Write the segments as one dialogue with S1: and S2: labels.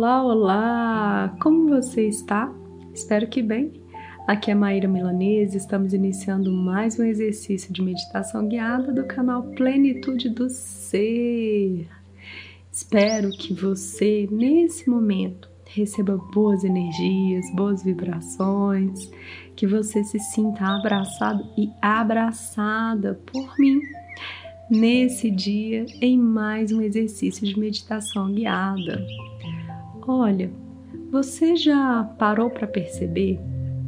S1: Olá, olá! Como você está? Espero que bem. Aqui é Maíra Milanese, estamos iniciando mais um exercício de meditação guiada do canal Plenitude do Ser. Espero que você, nesse momento, receba boas energias, boas vibrações, que você se sinta abraçado e abraçada por mim nesse dia em mais um exercício de meditação guiada. Olha, você já parou para perceber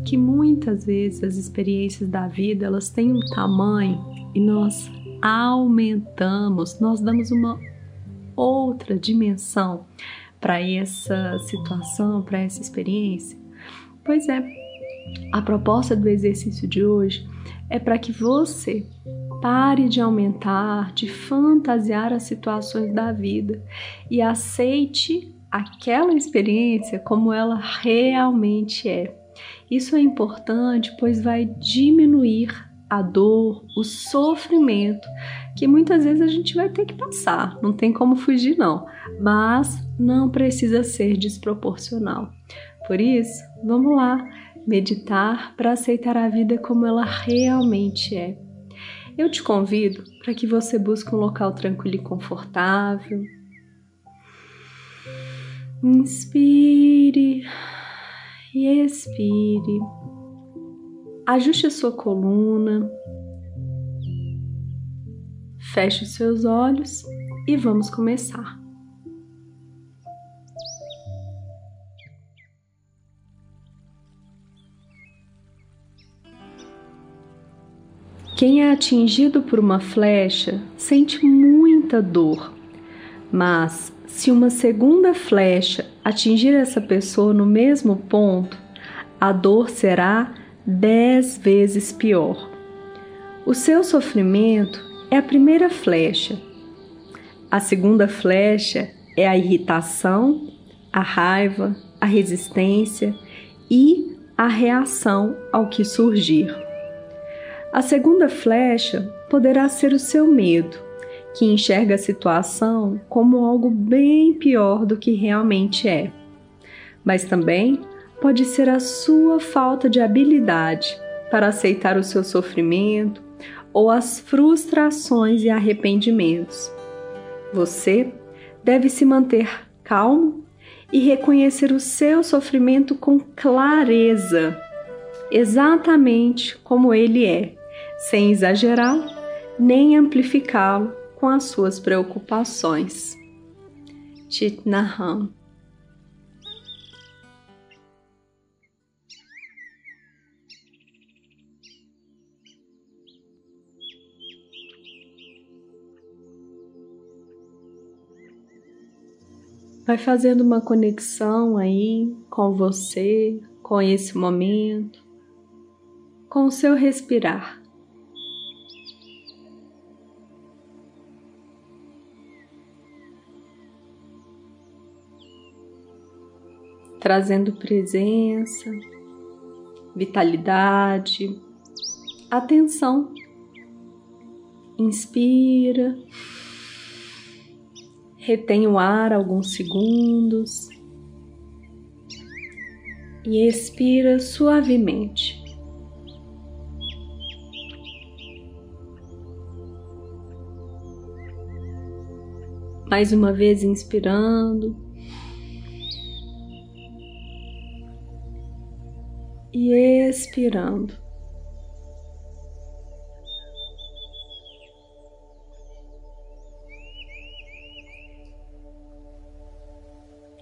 S1: que muitas vezes as experiências da vida elas têm um tamanho e nós aumentamos, nós damos uma outra dimensão para essa situação, para essa experiência? Pois é, a proposta do exercício de hoje é para que você Pare de aumentar, de fantasiar as situações da vida e aceite aquela experiência como ela realmente é. Isso é importante, pois vai diminuir a dor, o sofrimento que muitas vezes a gente vai ter que passar. Não tem como fugir, não, mas não precisa ser desproporcional. Por isso, vamos lá meditar para aceitar a vida como ela realmente é. Eu te convido para que você busque um local tranquilo e confortável. Inspire e expire. Ajuste a sua coluna. Feche os seus olhos e vamos começar. Quem é atingido por uma flecha sente muita dor, mas se uma segunda flecha atingir essa pessoa no mesmo ponto, a dor será dez vezes pior. O seu sofrimento é a primeira flecha. A segunda flecha é a irritação, a raiva, a resistência e a reação ao que surgir. A segunda flecha poderá ser o seu medo, que enxerga a situação como algo bem pior do que realmente é. Mas também pode ser a sua falta de habilidade para aceitar o seu sofrimento ou as frustrações e arrependimentos. Você deve se manter calmo e reconhecer o seu sofrimento com clareza, exatamente como ele é sem exagerá-lo nem amplificá-lo com as suas preocupações. Chitnaham Vai fazendo uma conexão aí com você, com esse momento, com o seu respirar. Trazendo presença, vitalidade, atenção. Inspira, retém o ar alguns segundos e expira suavemente. Mais uma vez inspirando e expirando.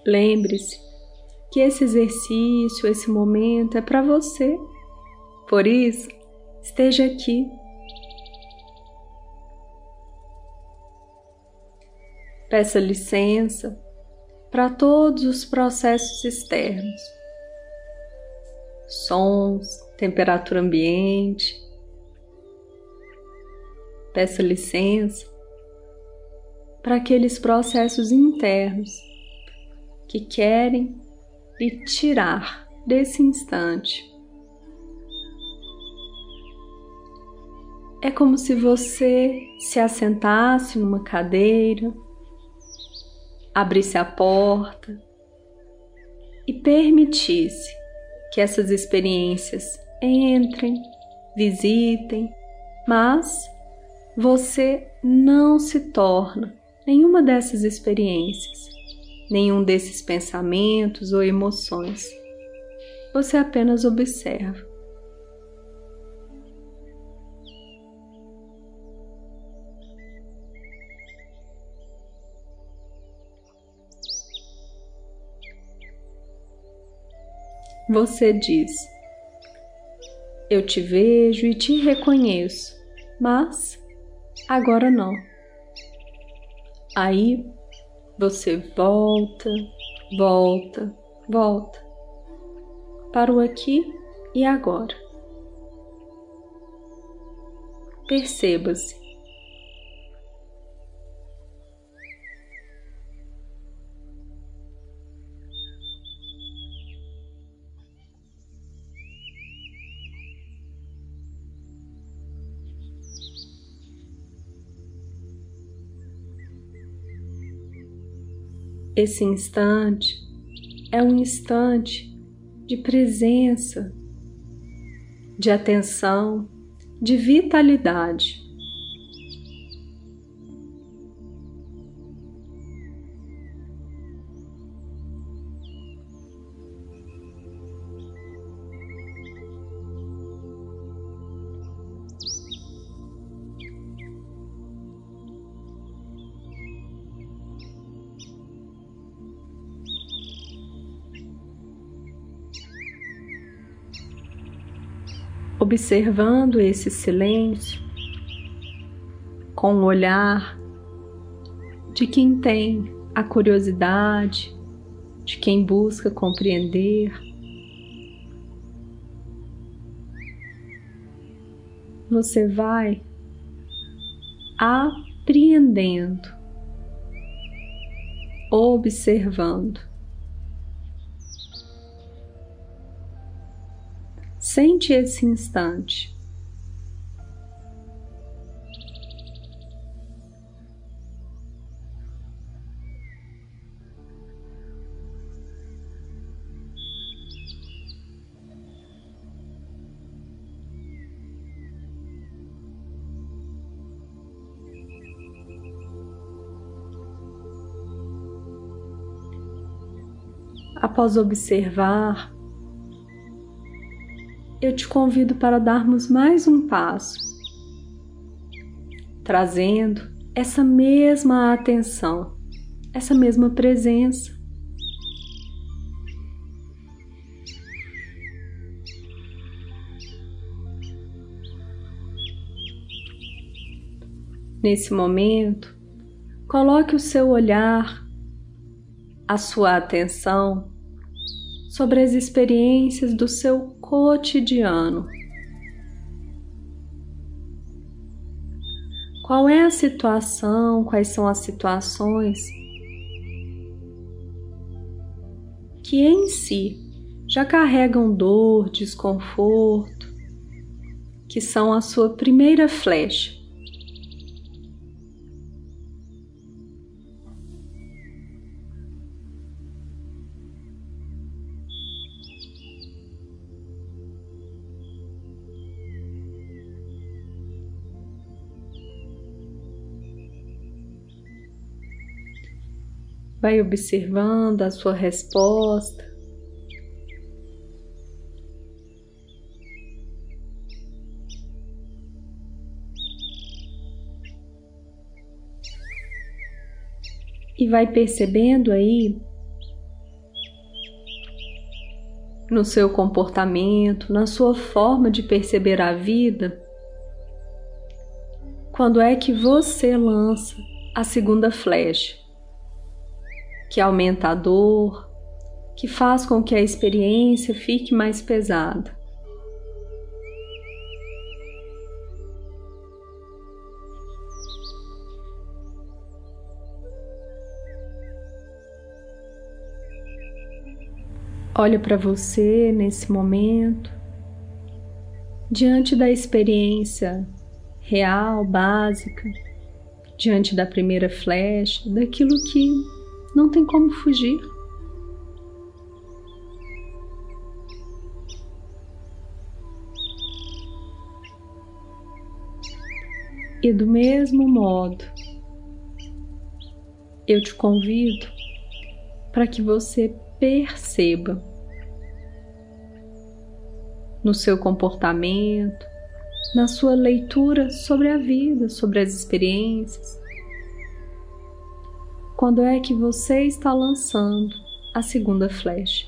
S1: Lembre-se que esse exercício, esse momento é para você. Por isso, esteja aqui. Peça licença para todos os processos externos sons, temperatura ambiente. Peça licença para aqueles processos internos que querem lhe tirar desse instante. É como se você se assentasse numa cadeira, abrisse a porta e permitisse que essas experiências entrem, visitem, mas você não se torna nenhuma dessas experiências, nenhum desses pensamentos ou emoções. Você apenas observa. Você diz: Eu te vejo e te reconheço, mas agora não. Aí você volta, volta, volta para o aqui e agora. Perceba-se. Esse instante é um instante de presença, de atenção, de vitalidade. Observando esse silêncio com o olhar de quem tem a curiosidade, de quem busca compreender. Você vai apreendendo, observando. Sente esse instante. Após observar eu te convido para darmos mais um passo, trazendo essa mesma atenção, essa mesma presença. Nesse momento, coloque o seu olhar, a sua atenção sobre as experiências do seu cotidiano. Qual é a situação, quais são as situações que em si já carregam dor, desconforto, que são a sua primeira flecha Vai observando a sua resposta. E vai percebendo aí no seu comportamento, na sua forma de perceber a vida, quando é que você lança a segunda flecha que aumenta a dor, que faz com que a experiência fique mais pesada. Olha para você nesse momento, diante da experiência real, básica, diante da primeira flecha, daquilo que não tem como fugir. E do mesmo modo, eu te convido para que você perceba no seu comportamento, na sua leitura sobre a vida, sobre as experiências, quando é que você está lançando a segunda flecha?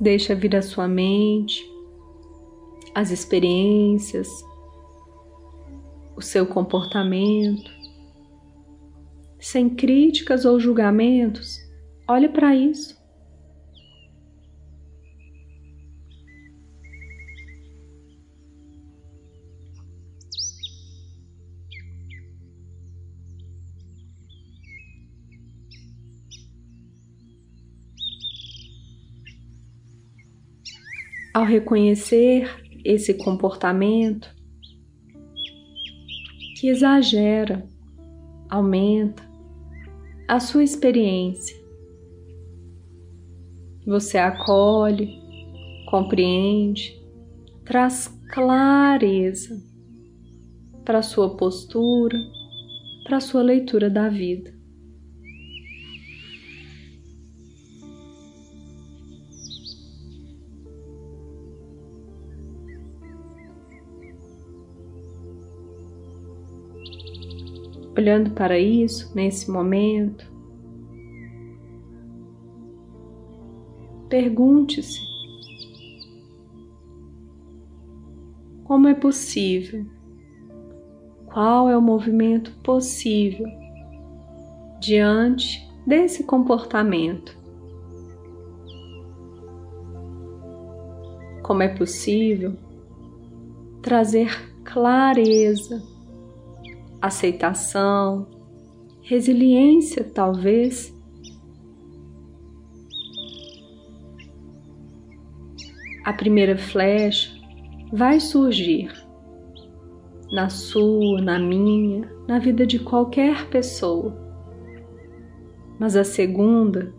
S1: Deixa vir a sua mente as experiências, o seu comportamento, sem críticas ou julgamentos. Olhe para isso. Ao reconhecer esse comportamento que exagera, aumenta a sua experiência, você acolhe, compreende, traz clareza para a sua postura, para a sua leitura da vida. olhando para isso nesse momento, pergunte-se: como é possível? Qual é o movimento possível diante desse comportamento? Como é possível trazer clareza aceitação, resiliência, talvez. A primeira flecha vai surgir na sua, na minha, na vida de qualquer pessoa. Mas a segunda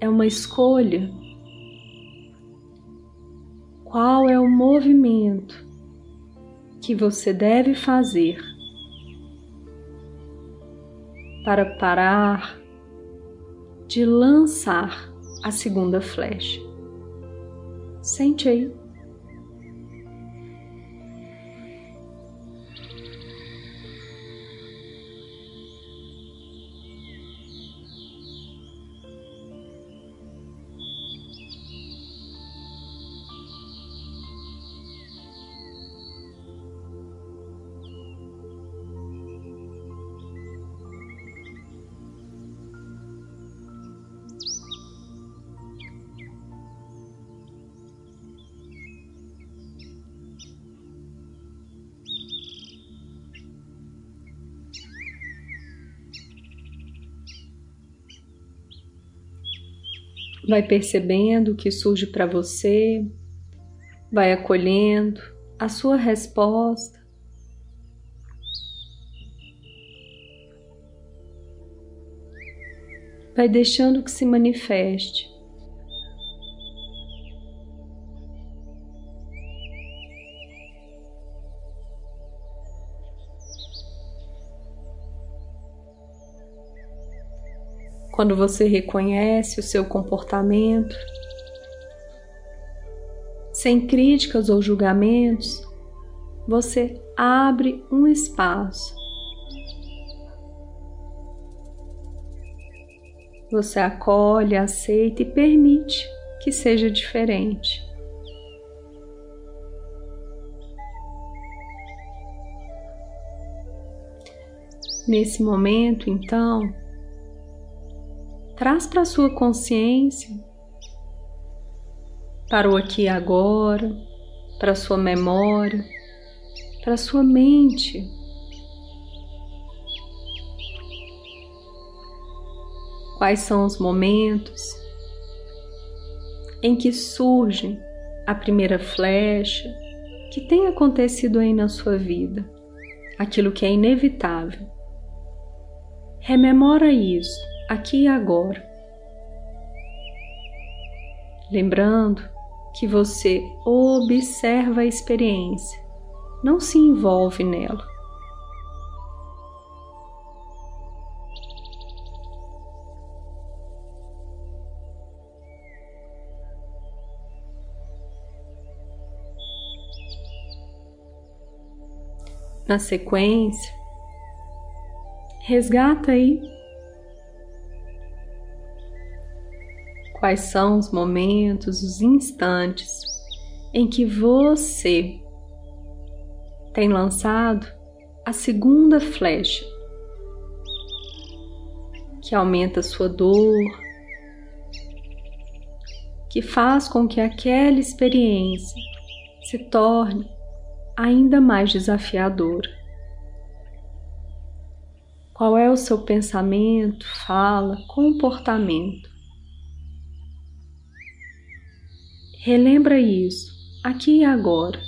S1: é uma escolha. Qual é o movimento que você deve fazer para parar de lançar a segunda flecha. Sente aí. Vai percebendo o que surge para você, vai acolhendo a sua resposta. Vai deixando que se manifeste. Quando você reconhece o seu comportamento, sem críticas ou julgamentos, você abre um espaço. Você acolhe, aceita e permite que seja diferente. Nesse momento, então, traz para a sua consciência, para o aqui e agora, para a sua memória, para a sua mente. Quais são os momentos em que surge a primeira flecha que tem acontecido aí na sua vida? aquilo que é inevitável. Rememora isso aqui e agora. Lembrando que você observa a experiência, não se envolve nela. Na sequência, resgata aí quais são os momentos, os instantes em que você tem lançado a segunda flecha, que aumenta sua dor, que faz com que aquela experiência se torne ainda mais desafiadora. Qual é o seu pensamento, fala, comportamento? Relembra isso aqui e agora.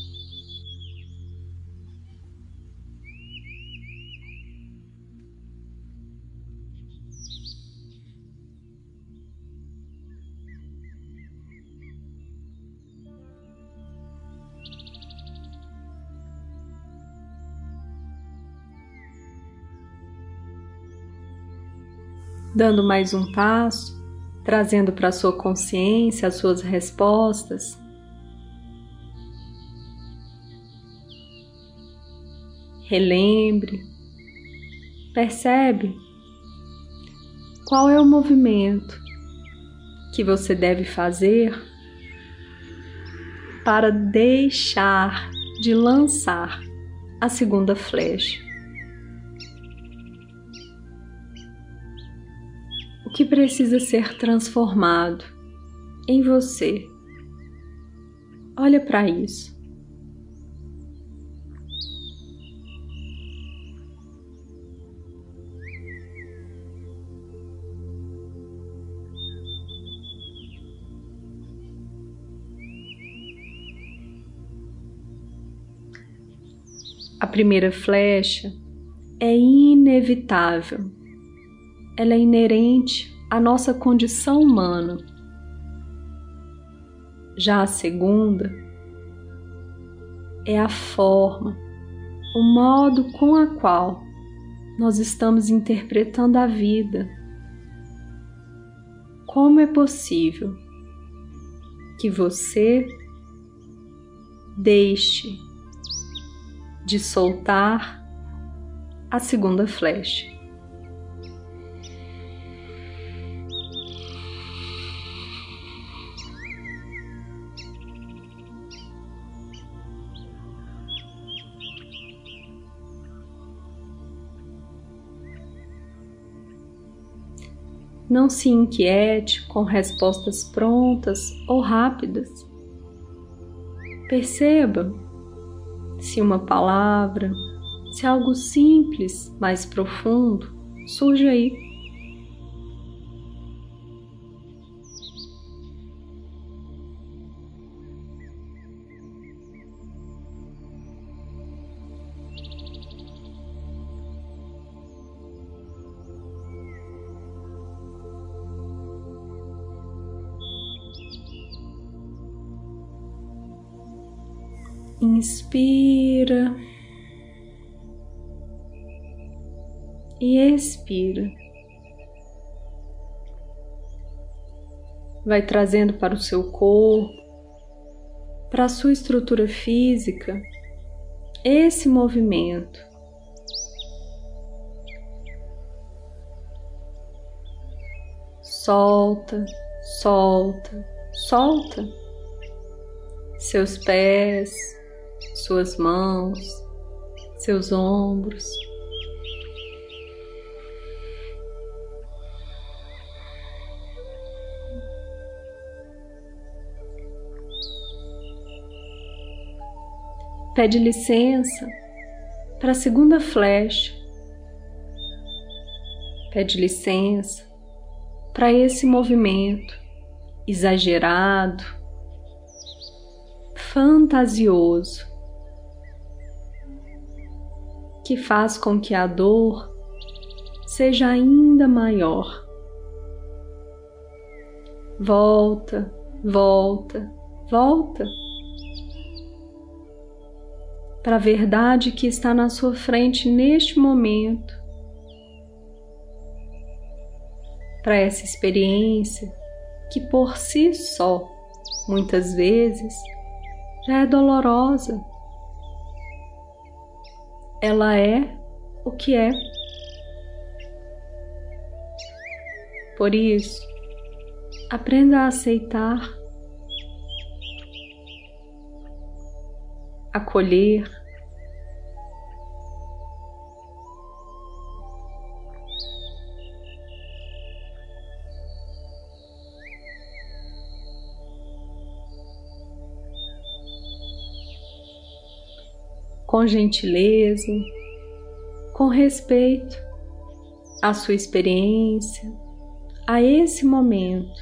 S1: dando mais um passo, trazendo para sua consciência as suas respostas. Relembre, percebe qual é o movimento que você deve fazer para deixar de lançar a segunda flecha. Que precisa ser transformado em você. Olha para isso. A primeira flecha é inevitável ela é inerente à nossa condição humana. Já a segunda é a forma, o modo com a qual nós estamos interpretando a vida. Como é possível que você deixe de soltar a segunda flecha? Não se inquiete com respostas prontas ou rápidas. Perceba se uma palavra, se algo simples, mais profundo, surge aí. Inspira e expira. Vai trazendo para o seu corpo, para a sua estrutura física, esse movimento. Solta, solta, solta seus pés, suas mãos, seus ombros. Pede licença para a segunda flecha. Pede licença para esse movimento exagerado, fantasioso que faz com que a dor seja ainda maior. Volta, volta, volta para a verdade que está na sua frente neste momento, para essa experiência que por si só, muitas vezes, já é dolorosa. Ela é o que é. Por isso, aprenda a aceitar, acolher, com gentileza, com respeito à sua experiência, a esse momento.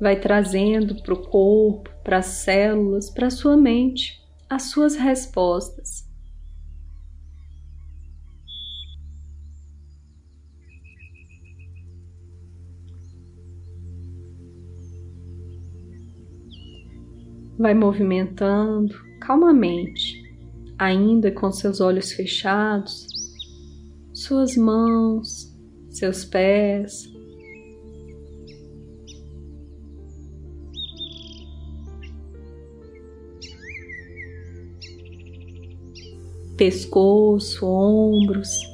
S1: Vai trazendo para o corpo, para as células, para a sua mente as suas respostas. Vai movimentando calmamente, ainda com seus olhos fechados, suas mãos, seus pés. Pescoço, ombros,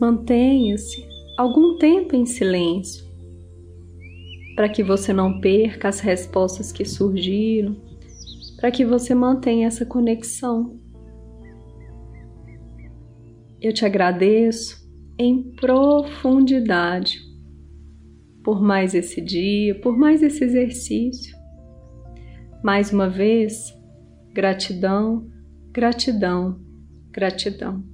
S1: Mantenha-se algum tempo em silêncio, para que você não perca as respostas que surgiram, para que você mantenha essa conexão. Eu te agradeço em profundidade por mais esse dia, por mais esse exercício. Mais uma vez, gratidão, gratidão, gratidão.